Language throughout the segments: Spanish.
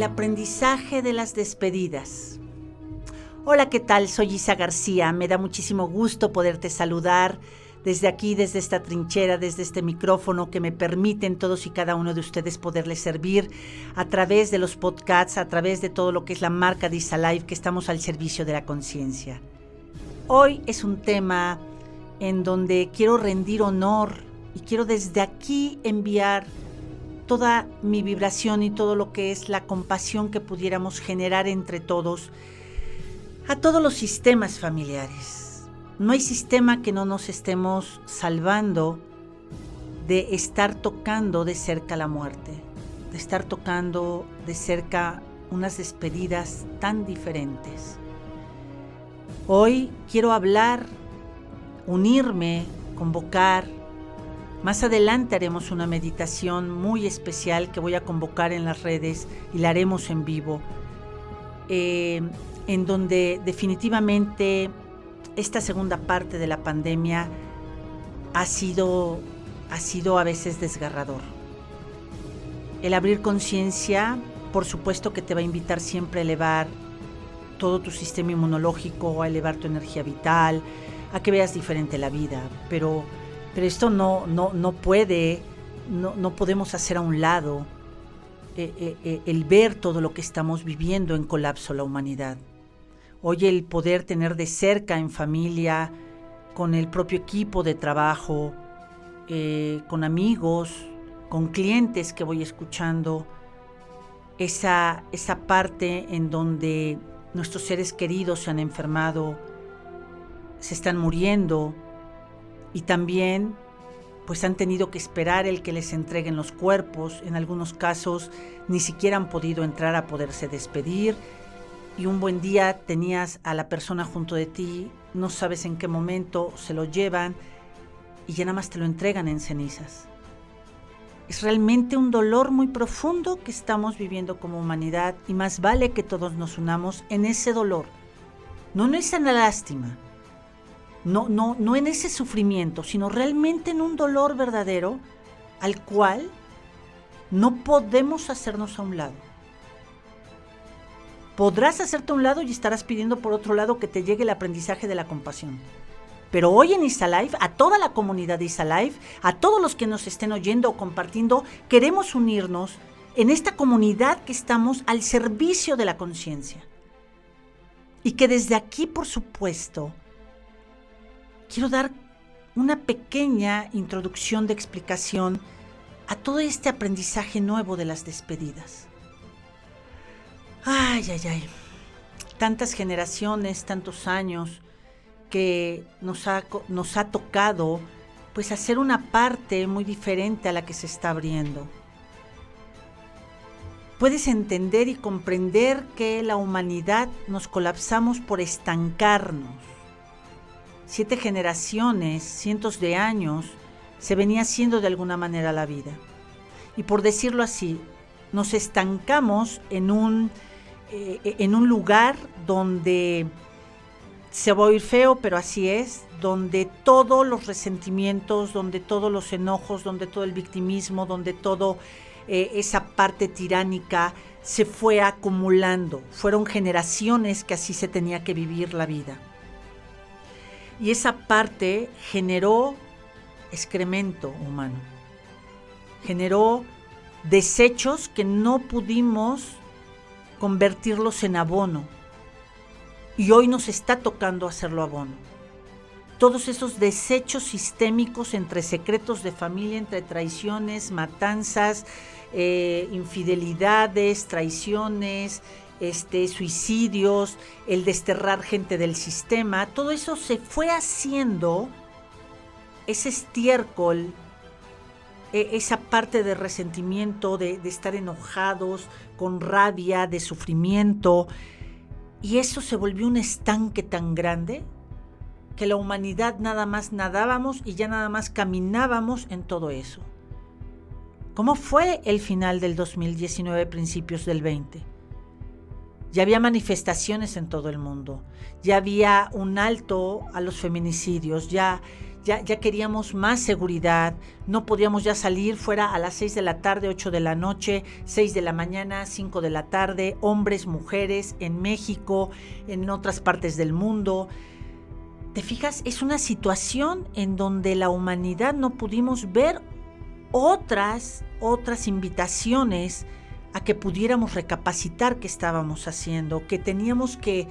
el aprendizaje de las despedidas. Hola, ¿qué tal? Soy Isa García. Me da muchísimo gusto poderte saludar desde aquí, desde esta trinchera, desde este micrófono que me permiten todos y cada uno de ustedes poderles servir a través de los podcasts, a través de todo lo que es la marca de Isa Live, que estamos al servicio de la conciencia. Hoy es un tema en donde quiero rendir honor y quiero desde aquí enviar toda mi vibración y todo lo que es la compasión que pudiéramos generar entre todos a todos los sistemas familiares no hay sistema que no nos estemos salvando de estar tocando de cerca la muerte, de estar tocando de cerca unas despedidas tan diferentes. Hoy quiero hablar, unirme, convocar. Más adelante haremos una meditación muy especial que voy a convocar en las redes y la haremos en vivo, eh, en donde definitivamente esta segunda parte de la pandemia ha sido, ha sido a veces desgarrador. El abrir conciencia, por supuesto que te va a invitar siempre a elevar todo tu sistema inmunológico, a elevar tu energía vital, a que veas diferente la vida, pero, pero esto no, no, no puede, no, no podemos hacer a un lado eh, eh, eh, el ver todo lo que estamos viviendo en colapso la humanidad. Hoy el poder tener de cerca en familia, con el propio equipo de trabajo, con amigos, con clientes que voy escuchando, esa, esa parte en donde nuestros seres queridos se han enfermado, se están muriendo y también pues han tenido que esperar el que les entreguen los cuerpos, en algunos casos ni siquiera han podido entrar a poderse despedir. Y un buen día tenías a la persona junto de ti, no sabes en qué momento se lo llevan y ya nada más te lo entregan en cenizas. Es realmente un dolor muy profundo que estamos viviendo como humanidad y más vale que todos nos unamos en ese dolor, no en esa lástima, no, no, no en ese sufrimiento, sino realmente en un dolor verdadero al cual no podemos hacernos a un lado podrás hacerte a un lado y estarás pidiendo por otro lado que te llegue el aprendizaje de la compasión. Pero hoy en Isalife, a toda la comunidad de Isalife, a todos los que nos estén oyendo o compartiendo, queremos unirnos en esta comunidad que estamos al servicio de la conciencia. Y que desde aquí, por supuesto, quiero dar una pequeña introducción de explicación a todo este aprendizaje nuevo de las despedidas. Ay, ay, ay. Tantas generaciones, tantos años que nos ha, nos ha tocado pues hacer una parte muy diferente a la que se está abriendo. Puedes entender y comprender que la humanidad nos colapsamos por estancarnos. Siete generaciones, cientos de años, se venía haciendo de alguna manera la vida. Y por decirlo así, nos estancamos en un eh, en un lugar donde se va a oír feo, pero así es, donde todos los resentimientos, donde todos los enojos, donde todo el victimismo, donde todo eh, esa parte tiránica se fue acumulando. Fueron generaciones que así se tenía que vivir la vida. Y esa parte generó excremento humano, generó desechos que no pudimos convertirlos en abono. Y hoy nos está tocando hacerlo abono. Todos esos desechos sistémicos entre secretos de familia, entre traiciones, matanzas, eh, infidelidades, traiciones, este, suicidios, el desterrar gente del sistema, todo eso se fue haciendo ese estiércol e, esa parte de resentimiento, de, estar enojados, con rabia, de sufrimiento. Y eso se volvió un estanque tan grande que la humanidad nada más nadábamos y ya nada más caminábamos en todo eso. ¿Cómo fue el final del 2019, principios del 20? Ya había manifestaciones en todo el mundo, ya había un alto a los feminicidios, ya, ya, ya queríamos más seguridad, no podíamos ya salir fuera a las 6 de la tarde, 8 de la noche, 6 de la mañana, 5 de la tarde, hombres, mujeres, en México, en otras partes del mundo. ¿Te fijas? Es una situación en donde la humanidad no pudimos ver otras, otras invitaciones a que pudiéramos recapacitar qué estábamos haciendo, que teníamos que,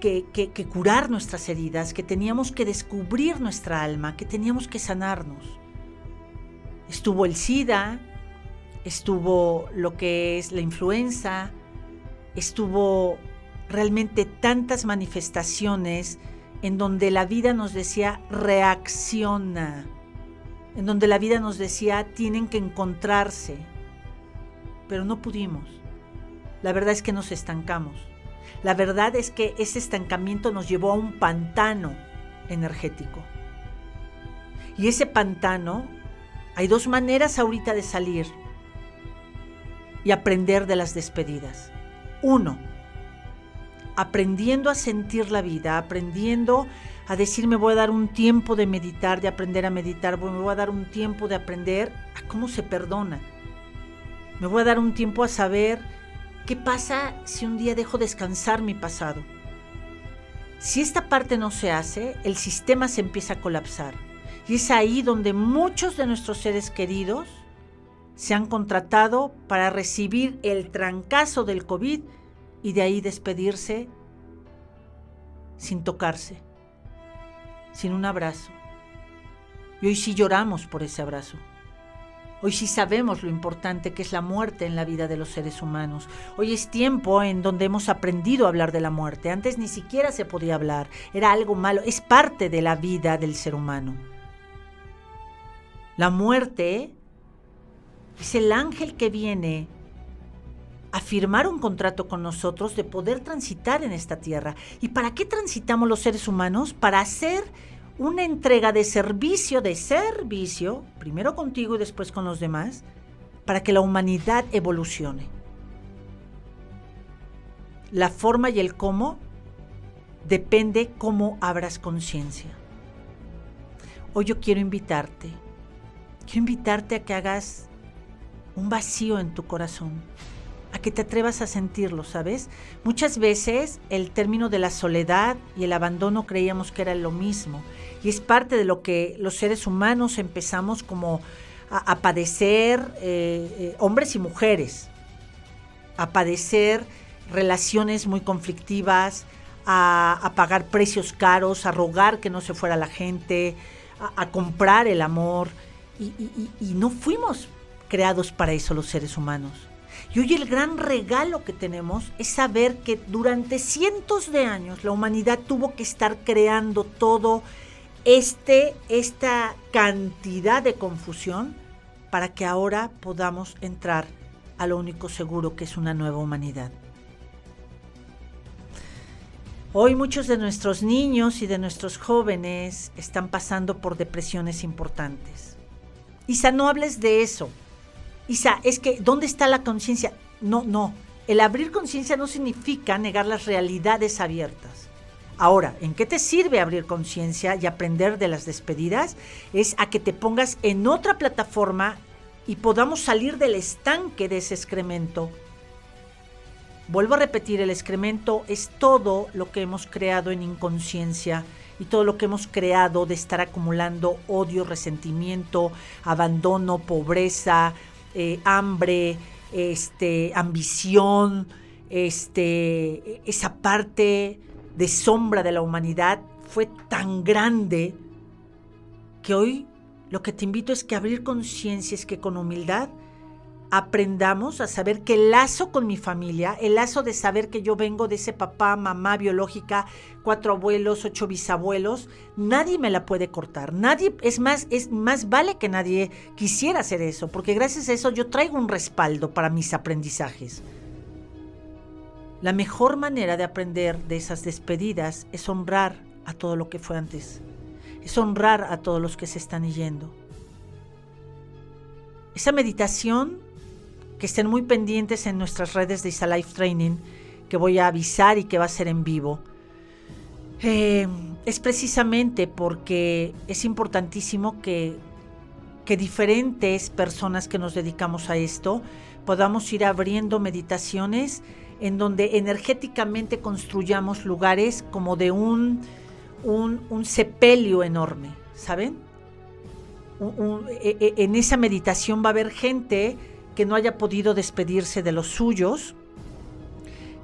que, que, curar nuestras heridas, que teníamos que descubrir nuestra alma, que teníamos que sanarnos. Estuvo el SIDA, estuvo lo que es la influenza, estuvo realmente tantas manifestaciones en donde la vida nos decía reacciona, en donde la vida nos decía tienen que encontrarse, pero no pudimos. La verdad es que nos estancamos. La verdad es que ese estancamiento nos llevó a un pantano energético. Y ese pantano, hay dos maneras ahorita de salir y aprender de las despedidas. Uno, aprendiendo a sentir la vida, aprendiendo a decir me voy a dar un tiempo de meditar, de aprender a meditar, me voy a dar un tiempo de aprender a cómo se perdona. Me voy a dar un tiempo a saber qué pasa si un día dejo descansar mi pasado. Si esta parte no se hace, el sistema se empieza a colapsar. Y es ahí donde muchos de nuestros seres queridos se han contratado para recibir el trancazo del COVID y de ahí despedirse sin tocarse, sin un abrazo. Y hoy sí lloramos por ese abrazo. Hoy sí sabemos lo importante que es la muerte en la vida de los seres humanos. Hoy es tiempo en donde hemos aprendido a hablar de la muerte. Antes ni siquiera se podía hablar. Era algo malo. Es parte de la vida del ser humano. La muerte es el ángel que viene a firmar un contrato con nosotros de poder transitar en esta tierra. ¿Y para qué transitamos los seres humanos? Para hacer una entrega de servicio, de servicio, primero contigo y después con los demás, para que la humanidad evolucione. La forma y el cómo depende cómo abras conciencia. Hoy yo quiero invitarte, quiero invitarte a que hagas un vacío en tu corazón a que te atrevas a sentirlo, ¿sabes? Muchas veces el término de la soledad y el abandono creíamos que era lo mismo y es parte de lo que los seres humanos empezamos como a, padecer, eh, eh, hombres y mujeres, a padecer relaciones muy conflictivas, a, pagar precios caros, a rogar que no se fuera la gente, a, comprar el amor y no fuimos creados para eso los seres humanos. Y hoy el gran regalo que tenemos es saber que durante cientos de años la humanidad tuvo que estar creando todo este, esta cantidad de confusión para que ahora podamos entrar a lo único seguro que es una nueva humanidad. Hoy muchos de nuestros niños y de nuestros jóvenes están pasando por depresiones importantes. Isa, no hables de eso. Isa, es que, ¿dónde está la conciencia? No, no. El abrir conciencia no significa negar las realidades abiertas. Ahora, ¿en qué te sirve abrir conciencia y aprender de las despedidas? Es a que te pongas en otra plataforma y podamos salir del estanque de ese excremento. Vuelvo a repetir, el excremento es todo lo que hemos creado en inconsciencia y todo lo que hemos creado de estar acumulando odio, resentimiento, abandono, pobreza, eh, hambre, este, ambición, este, esa parte de sombra de la humanidad fue tan grande que hoy lo que te invito es que abrir conciencia es que con humildad aprendamos a saber que el lazo con mi familia, el lazo de saber que yo vengo de ese papá, mamá biológica, cuatro abuelos, ocho bisabuelos, nadie me la puede cortar. Nadie, es más, es más vale que nadie quisiera hacer eso, porque gracias a eso yo traigo un respaldo para mis aprendizajes. La mejor manera de aprender de esas despedidas es honrar a todo lo que fue antes. Es honrar a todos los que se están yendo. Esa meditación que estén muy pendientes en nuestras redes de Isa Life Training, que voy a avisar y que va a ser en vivo. Eh, es precisamente porque es importantísimo que, que diferentes personas que nos dedicamos a esto podamos ir abriendo meditaciones en donde energéticamente construyamos lugares como de un, un, sepelio enorme, ¿saben? E, e, en esa meditación va a haber gente que no haya podido despedirse de los suyos,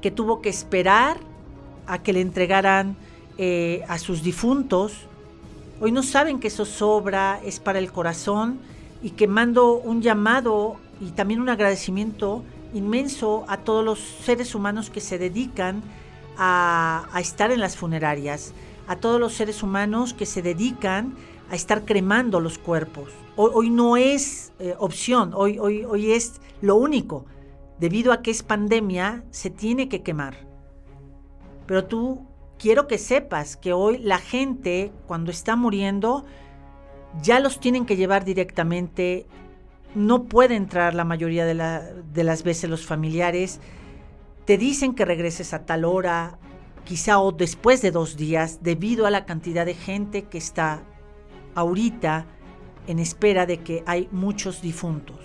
que tuvo que esperar a que le entregaran eh, a sus difuntos. Hoy no saben que eso sobra, es para el corazón y que mando un llamado y también un agradecimiento inmenso a todos los seres humanos que se dedican a, estar en las funerarias, a todos los seres humanos que se dedican a estar cremando los cuerpos. Hoy, no es eh, opción, hoy, hoy, hoy es lo único. Debido a que es pandemia, se tiene que quemar. Pero tú quiero que sepas que hoy la gente, cuando está muriendo, ya los tienen que llevar directamente no puede entrar la mayoría de, las veces los familiares, te dicen que regreses a tal hora, quizá o después de dos días, debido a la cantidad de gente que está ahorita en espera de que hay muchos difuntos.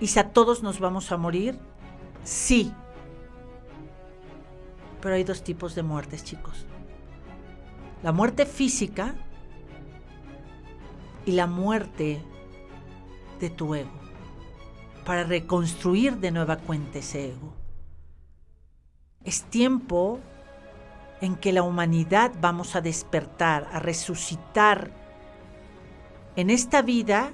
¿Y si a todos nos vamos a morir? Sí. Pero hay dos tipos de muertes, chicos. La muerte física y la muerte de tu ego, para reconstruir de nueva cuenta ese ego. Es tiempo en que la humanidad vamos a despertar, a resucitar. En esta vida,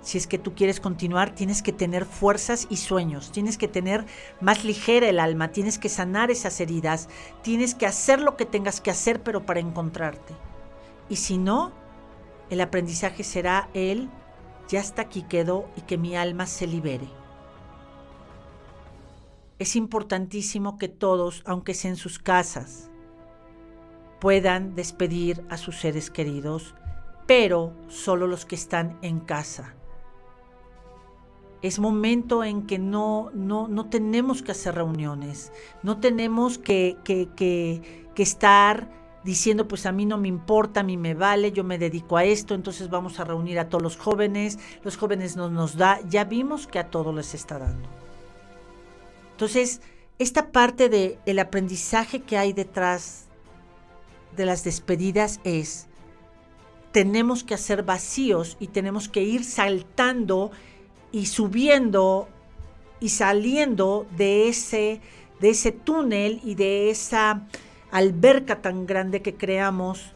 si es que tú quieres continuar, tienes que tener fuerzas y sueños, tienes que tener más ligera el alma, tienes que sanar esas heridas, tienes que hacer lo que tengas que hacer, pero para encontrarte. Y si no, el aprendizaje será el ya hasta aquí quedó y que mi alma se libere. Es importantísimo que todos, aunque sea en sus casas, puedan despedir a sus seres queridos, pero solo los que están en casa. Es momento en que no, no, no tenemos que hacer reuniones, no tenemos que, que, que, que estar diciendo pues a mí no me importa, a mí me vale, yo me dedico a esto, entonces vamos a reunir a todos los jóvenes, los jóvenes no nos da, ya vimos que a todos les está dando. Entonces, esta parte del el aprendizaje que hay detrás de las despedidas es, tenemos que hacer vacíos y tenemos que ir saltando y subiendo y saliendo de ese, de ese túnel y de esa alberca tan grande que creamos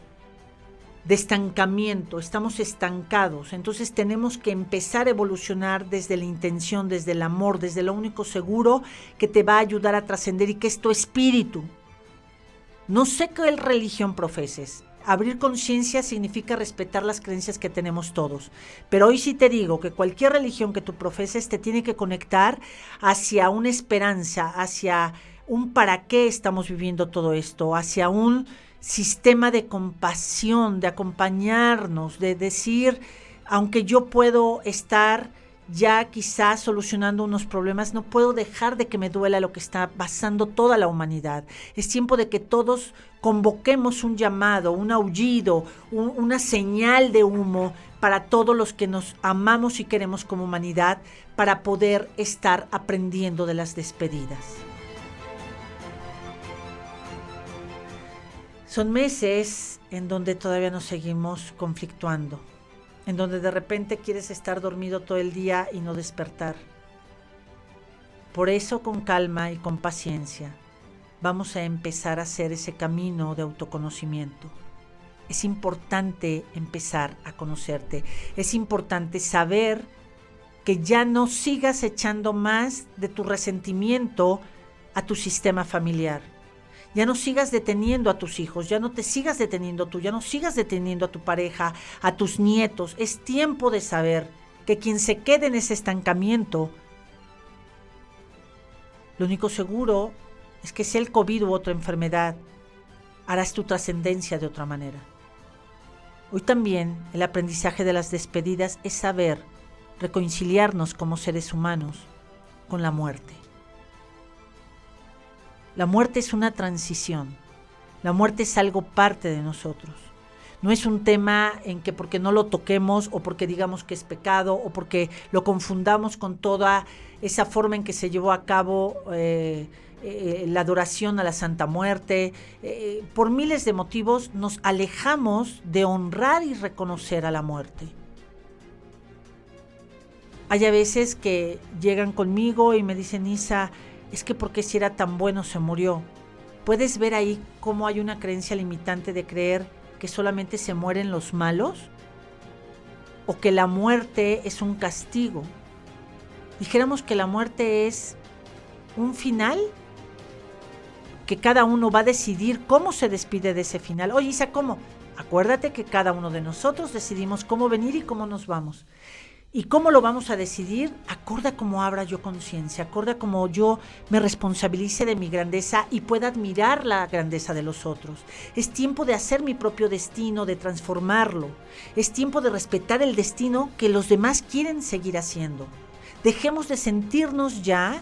de estancamiento, estamos estancados, entonces tenemos que empezar a evolucionar desde la intención, desde el amor, desde lo único seguro que te va a ayudar a trascender y que es tu espíritu. No sé qué religión profeses. Abrir conciencia significa respetar las creencias que tenemos todos. Pero hoy sí te digo que cualquier religión que tú profeses te tiene que conectar hacia una esperanza, hacia un para qué estamos viviendo todo esto, hacia un sistema de compasión, de acompañarnos, de decir, aunque yo puedo estar ya quizás solucionando unos problemas, no puedo dejar de que me duela lo que está pasando toda la humanidad. Es tiempo de que todos convoquemos un llamado, un aullido, una señal de humo para todos los que nos amamos y queremos como humanidad, para poder estar aprendiendo de las despedidas. Son meses en donde todavía nos seguimos conflictuando, en donde de repente quieres estar dormido todo el día y no despertar. Por eso con calma y con paciencia vamos a empezar a hacer ese camino de autoconocimiento. Es importante empezar a conocerte, es importante saber que ya no sigas echando más de tu resentimiento a tu sistema familiar ya no sigas deteniendo a tus hijos, ya no te sigas deteniendo tú, ya no sigas deteniendo a tu pareja, a tus nietos. Es tiempo de saber que quien se quede en ese estancamiento, lo único seguro es que sea el COVID u otra enfermedad, harás tu trascendencia de otra manera. Hoy también el aprendizaje de las despedidas es saber reconciliarnos como seres humanos con la muerte. La muerte es una transición. La muerte es algo parte de nosotros. No es un tema en que porque no lo toquemos o porque digamos que es pecado o porque lo confundamos con toda esa forma en que se llevó a cabo eh, eh, la adoración a la Santa Muerte. Eh, por miles de motivos nos alejamos de honrar y reconocer a la muerte. Hay a veces que llegan conmigo y me dicen, Isa, es que porque si era tan bueno se murió. Puedes ver ahí cómo hay una creencia limitante de creer que solamente se mueren los malos o que la muerte es un castigo. Dijéramos que la muerte es un final que cada uno va a decidir cómo se despide de ese final. Oye, Isa, ¿cómo? Acuérdate que cada uno de nosotros decidimos cómo venir y cómo nos vamos. ¿Y cómo lo vamos a decidir? Acorda como abra yo conciencia, acorda como yo me responsabilice de mi grandeza y pueda admirar la grandeza de los otros. Es tiempo de hacer mi propio destino, de transformarlo. Es tiempo de respetar el destino que los demás quieren seguir haciendo. Dejemos de sentirnos ya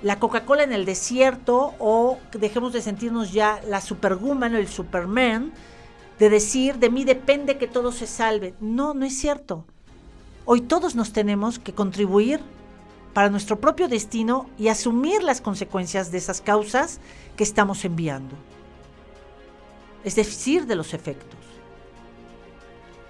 la Coca-Cola en el desierto o dejemos de sentirnos ya la Superwoman o el Superman, de decir, de mí depende que todo se salve. No, no es cierto. Hoy todos nos tenemos que contribuir para nuestro propio destino y asumir las consecuencias de esas causas que estamos enviando. Es decir, de los efectos.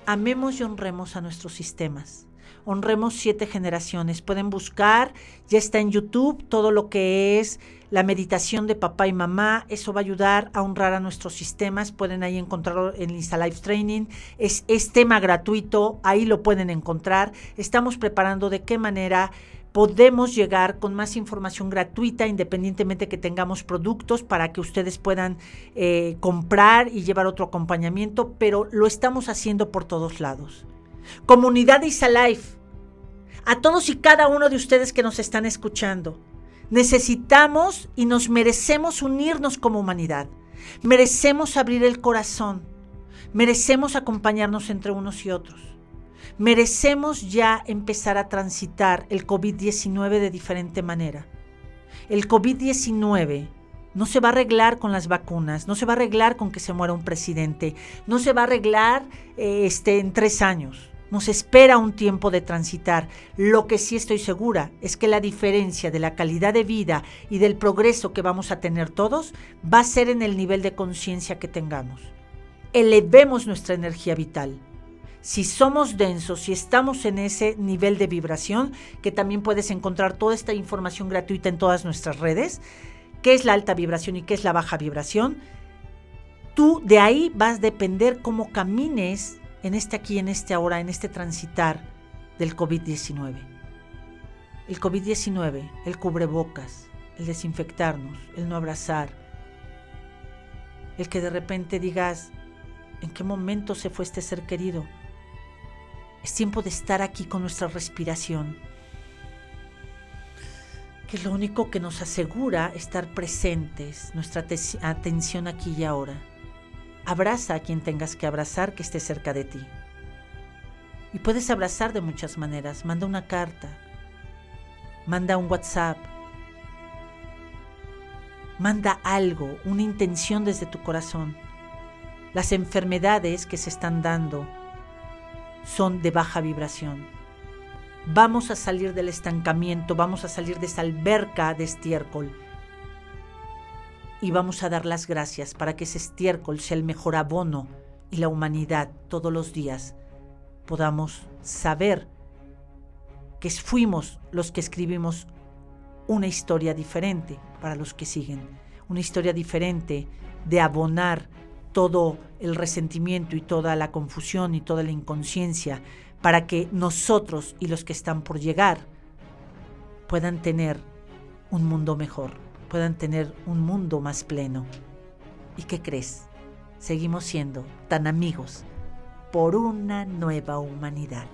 Amemos y honremos a nuestros sistemas. Honremos siete generaciones. Pueden buscar, ya está en YouTube todo lo que es la meditación de papá y mamá, eso va a ayudar a honrar a nuestros sistemas, pueden ahí encontrarlo en Insta Live Training, es, es tema gratuito, ahí lo pueden encontrar, estamos preparando de qué manera podemos llegar con más información gratuita independientemente que tengamos productos para que ustedes puedan eh, comprar y llevar otro acompañamiento, pero lo estamos haciendo por todos lados. Comunidad Life, a todos y cada uno de ustedes que nos están escuchando, Necesitamos y nos merecemos unirnos como humanidad. Merecemos abrir el corazón. Merecemos acompañarnos entre unos y otros. Merecemos ya empezar a transitar el COVID-19 de diferente manera. El COVID-19 no se va a arreglar con las vacunas, no se va a arreglar con que se muera un presidente, no se va a arreglar eh, este, en tres años. Nos espera un tiempo de transitar. Lo que sí estoy segura es que la diferencia de la calidad de vida y del progreso que vamos a tener todos va a ser en el nivel de conciencia que tengamos. Elevemos nuestra energía vital. Si somos densos, si estamos en ese nivel de vibración, que también puedes encontrar toda esta información gratuita en todas nuestras redes, qué es la alta vibración y qué es la baja vibración, tú de ahí vas a depender cómo camines en este aquí, en este ahora, en este transitar del COVID-19. El COVID-19, el cubrebocas, el desinfectarnos, el no abrazar, el que de repente digas, ¿en qué momento se fue este ser querido? Es tiempo de estar aquí con nuestra respiración, que es lo único que nos asegura estar presentes, nuestra atención aquí y ahora. Abraza a quien tengas que abrazar que esté cerca de ti. Y puedes abrazar de muchas maneras. Manda una carta. Manda un WhatsApp. Manda algo, una intención desde tu corazón. Las enfermedades que se están dando son de baja vibración. Vamos a salir del estancamiento, vamos a salir de esa alberca de estiércol y vamos a dar las gracias para que ese estiércol sea el mejor abono y la humanidad todos los días podamos saber que fuimos los que escribimos una historia diferente para los que siguen, una historia diferente de abonar todo el resentimiento y toda la confusión y toda la inconsciencia para que nosotros y los que están por llegar puedan tener un mundo mejor puedan tener un mundo más pleno. ¿Y qué crees? Seguimos siendo tan amigos por una nueva humanidad.